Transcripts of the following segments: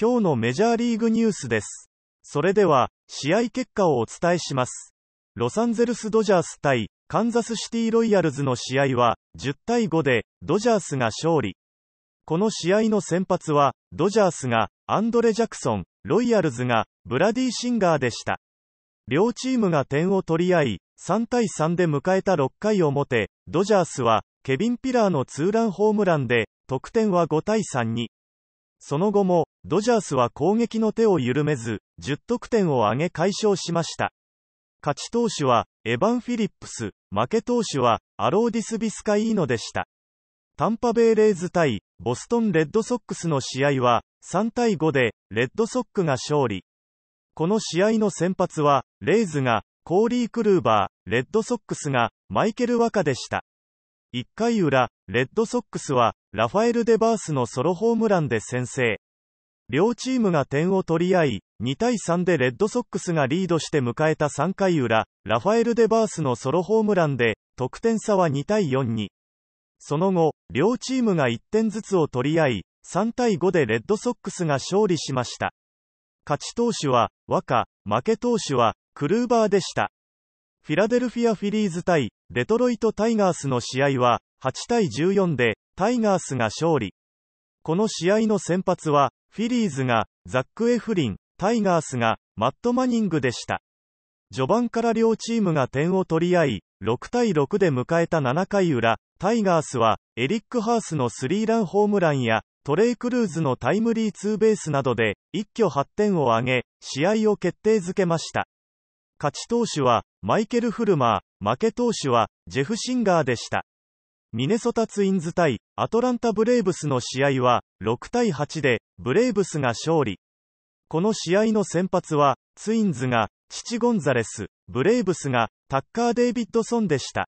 今日のメジャーリーグニュースです。それでは、試合結果をお伝えします。ロサンゼルスドジャース対カンザスシティロイヤルズの試合は、10対5でドジャースが勝利。この試合の先発は、ドジャースがアンドレ・ジャクソン、ロイヤルズがブラディ・シンガーでした。両チームが点を取り合い、3対3で迎えた6回表、ドジャースはケビン・ピラーのツーランホームランで、得点は5対3に。その後も、ドジャースは攻撃の手を緩めず、10得点を挙げ解消しました。勝ち投手は、エヴァン・フィリップス、負け投手は、アローディス・ビスカイーノでした。タンパベイレイズ対、ボストン・レッドソックスの試合は、3対5で、レッドソックが勝利。この試合の先発は、レイズが、コーリー・クルーバー、レッドソックスが、マイケル・ワカでした。1回裏、レッドソックスは、ラファエル・デバースのソロホームランで先制。両チームが点を取り合い、2対3でレッドソックスがリードして迎えた3回裏、ラファエル・デバースのソロホームランで、得点差は2対4に。その後、両チームが1点ずつを取り合い、3対5でレッドソックスが勝利しました。勝ち投手は、ワカ、負け投手は、クルーバーでした。フィラデルフィア・フィリーズ対、デトロイト・タイガースの試合は、8対14で、タイガースが勝利。この試合の先発は、フィリーズが、ザック・エフリン、タイガースが、マット・マニングでした。序盤から両チームが点を取り合い、6対6で迎えた7回裏、タイガースは、エリック・ハースのスリーランホームランや、トレイ・クルーズのタイムリーツーベースなどで、一挙8点を挙げ、試合を決定づけました。勝ち投手は、マイケル・フルマー、負け投手は、ジェフ・シンガーでした。ミネソタツインズ対アトランタ・ブレーブスの試合は6対8でブレーブスが勝利。この試合の先発はツインズがチチ・ゴンザレス、ブレーブスがタッカー・デイビッドソンでした。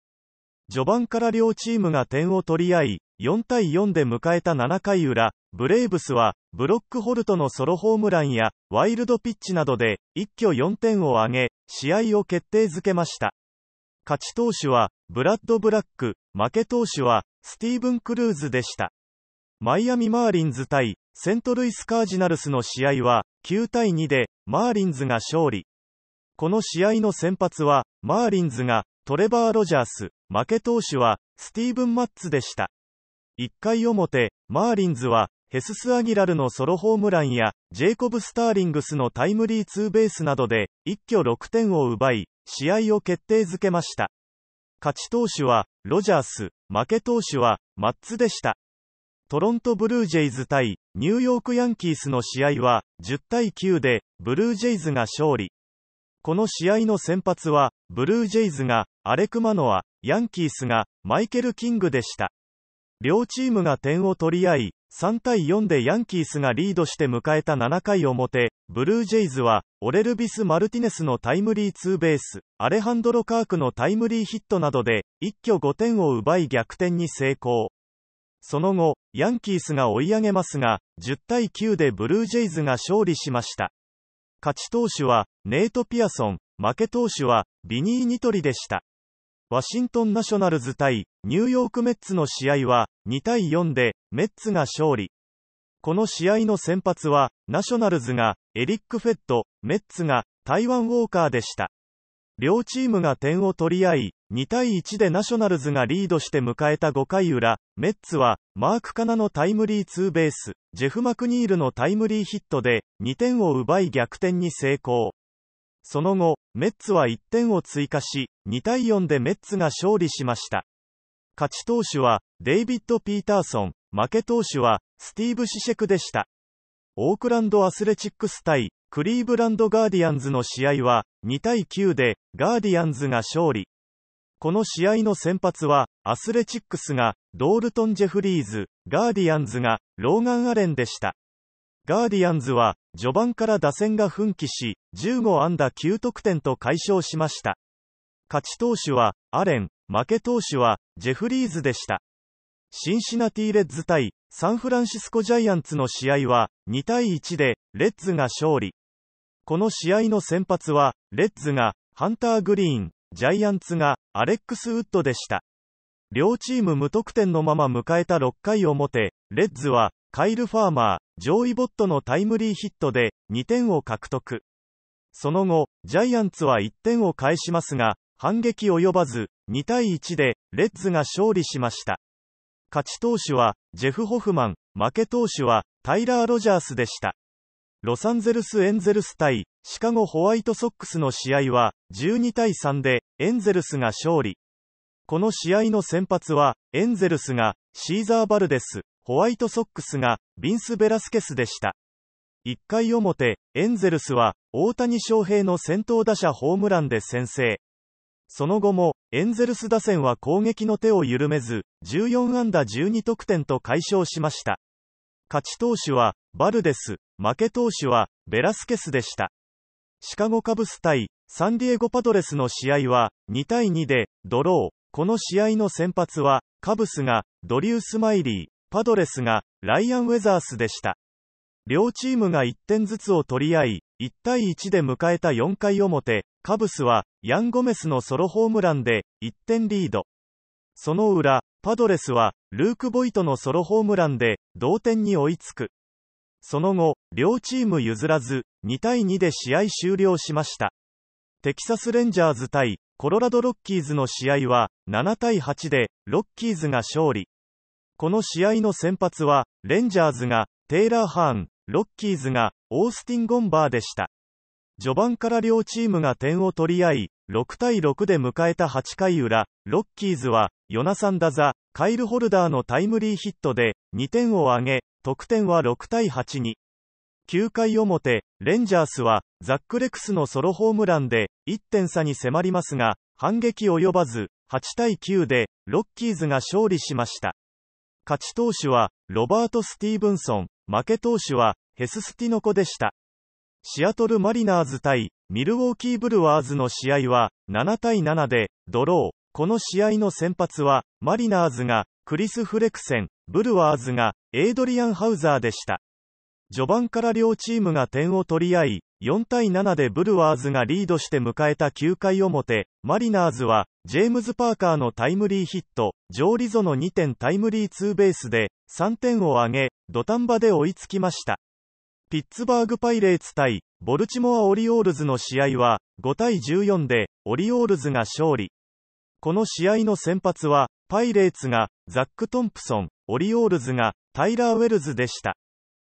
序盤から両チームが点を取り合い、4対4で迎えた7回裏、ブレーブスはブロックホルトのソロホームランやワイルドピッチなどで一挙4点を挙げ、試合を決定づけました。勝ち投手は、ブラッド・ブラック、負け投手は、スティーブン・クルーズでした。マイアミ・マーリンズ対、セントルイス・カージナルスの試合は、9対2で、マーリンズが勝利。この試合の先発は、マーリンズが、トレバー・ロジャース、負け投手は、スティーブン・マッツでした。1回表、マーリンズは、ヘスス・アギラルのソロホームランや、ジェイコブ・スターリングスのタイムリーツーベースなどで、一挙6点を奪い、試合を決定づけました。勝ち投手は、ロジャース、負け投手は、マッツでした。トロントブルージェイズ対、ニューヨークヤンキースの試合は、10対9で、ブルージェイズが勝利。この試合の先発は、ブルージェイズが、アレクマノア、ヤンキースが、マイケル・キングでした。両チームが点を取り合い、3対4でヤンキースがリードして迎えた7回表、ブルージェイズは、オレルビス・マルティネスのタイムリーツーベース、アレハンドロ・カークのタイムリーヒットなどで、一挙5点を奪い逆転に成功。その後、ヤンキースが追い上げますが、10対9でブルージェイズが勝利しました。勝ち投手は、ネイト・ピアソン、負け投手は、ビニー・ニトリでした。ワシントンナショナルズ対ニューヨークメッツの試合は2対4でメッツが勝利。この試合の先発はナショナルズがエリック・フェット、メッツが台湾ウォーカーでした。両チームが点を取り合い、2対1でナショナルズがリードして迎えた5回裏、メッツはマーク・カナのタイムリーツーベース、ジェフ・マクニールのタイムリーヒットで2点を奪い逆転に成功。その後、メッツは1点を追加し、2対4でメッツが勝利しました。勝ち投手は、デイビッド・ピーターソン、負け投手は、スティーブ・シシェクでした。オークランド・アスレチックス対、クリーブランド・ガーディアンズの試合は、2対9で、ガーディアンズが勝利。この試合の先発は、アスレチックスが、ドールトン・ジェフリーズ、ガーディアンズが、ローガン・アレンでした。ガーディアンズは、序盤から打線が奮起し、15安打9得点と解消しました。勝ち投手は、アレン、負け投手は、ジェフリーズでした。シンシナティレッズ対、サンフランシスコジャイアンツの試合は、2対1で、レッズが勝利。この試合の先発は、レッズが、ハンター・グリーン、ジャイアンツが、アレックス・ウッドでした。両チーム無得点のまま迎えた6回表、レッズは、カイル・ファーマー、ジョーイ・ボットのタイムリーヒットで2点を獲得。その後、ジャイアンツは1点を返しますが、反撃及ばず、2対1でレッズが勝利しました。勝ち投手はジェフ・ホフマン、負け投手はタイラー・ロジャースでした。ロサンゼルス・エンゼルス対シカゴ・ホワイトソックスの試合は12対3でエンゼルスが勝利。この試合の先発はエンゼルスがシーザー・バルデス、ホワイトソックスがビンス・ベラスケスでした。1回表、エンゼルスは大谷翔平の先頭打者ホームランで先制。その後も、エンゼルス打線は攻撃の手を緩めず、14安打12得点と解消しました。勝ち投手は、バルデス、負け投手は、ベラスケスでした。シカゴカブス対、サンディエゴパドレスの試合は、2対2で、ドロー。この試合の先発は、カブスが、ドリュース・マイリー、パドレスが、ライアン・ウェザースでした。両チームが1点ずつを取り合い、1対1で迎えた4回表、カブスは、ヤン・ゴメスのソロホームランで、1点リード。その裏、パドレスは、ルーク・ボイトのソロホームランで、同点に追いつく。その後、両チーム譲らず、2対2で試合終了しました。テキサス・レンジャーズ対、コロラド・ロッキーズの試合は、7対8で、ロッキーズが勝利。この試合の先発は、レンジャーズが、テイラー・ハーン、ロッキーズが、オースティン・ゴンバーでした。序盤から両チームが点を取り合い、6対6で迎えた8回裏、ロッキーズは、ヨナサン・ダザ、カイル・ホルダーのタイムリーヒットで、2点を挙げ、得点は6対8に。9回表、レンジャースは、ザック・レクスのソロホームランで、1点差に迫りますが、反撃及ばず、8対9で、ロッキーズが勝利しました。勝ち投手は、ロバート・スティーブンソン、負け投手は、ヘススティノコでした。シアトルマリナーズ対ミルウォーキーブルワーズの試合は7対7でドロー。この試合の先発はマリナーズがクリス・フレクセン、ブルワーズがエイドリアン・ハウザーでした。序盤から両チームが点を取り合い、4対7でブルワーズがリードして迎えた9回表、マリナーズは、ジェームズ・パーカーのタイムリーヒット、ジョー・リゾの2点タイムリーツーベースで、3点を挙げ、土壇場で追いつきました。ピッツバーグパイレーツ対ボルチモア・オリオールズの試合は5対14でオリオールズが勝利。この試合の先発はパイレーツがザック・トンプソン、オリオールズがタイラー・ウェルズでした。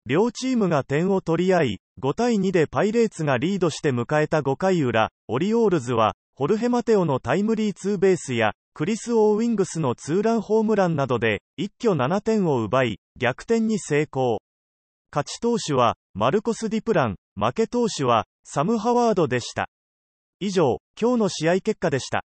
両チームが点を取り合い、5対2でパイレーツがリードして迎えた5回裏、オリオールズは、ホルヘマテオのタイムリーツーベースや、クリス・オーウィングスのツーランホームランなどで、一挙7点を奪い、逆転に成功。勝ち投手は、マルコス・ディプラン、負け投手は、サム・ハワードでした。以上、今日の試合結果でした。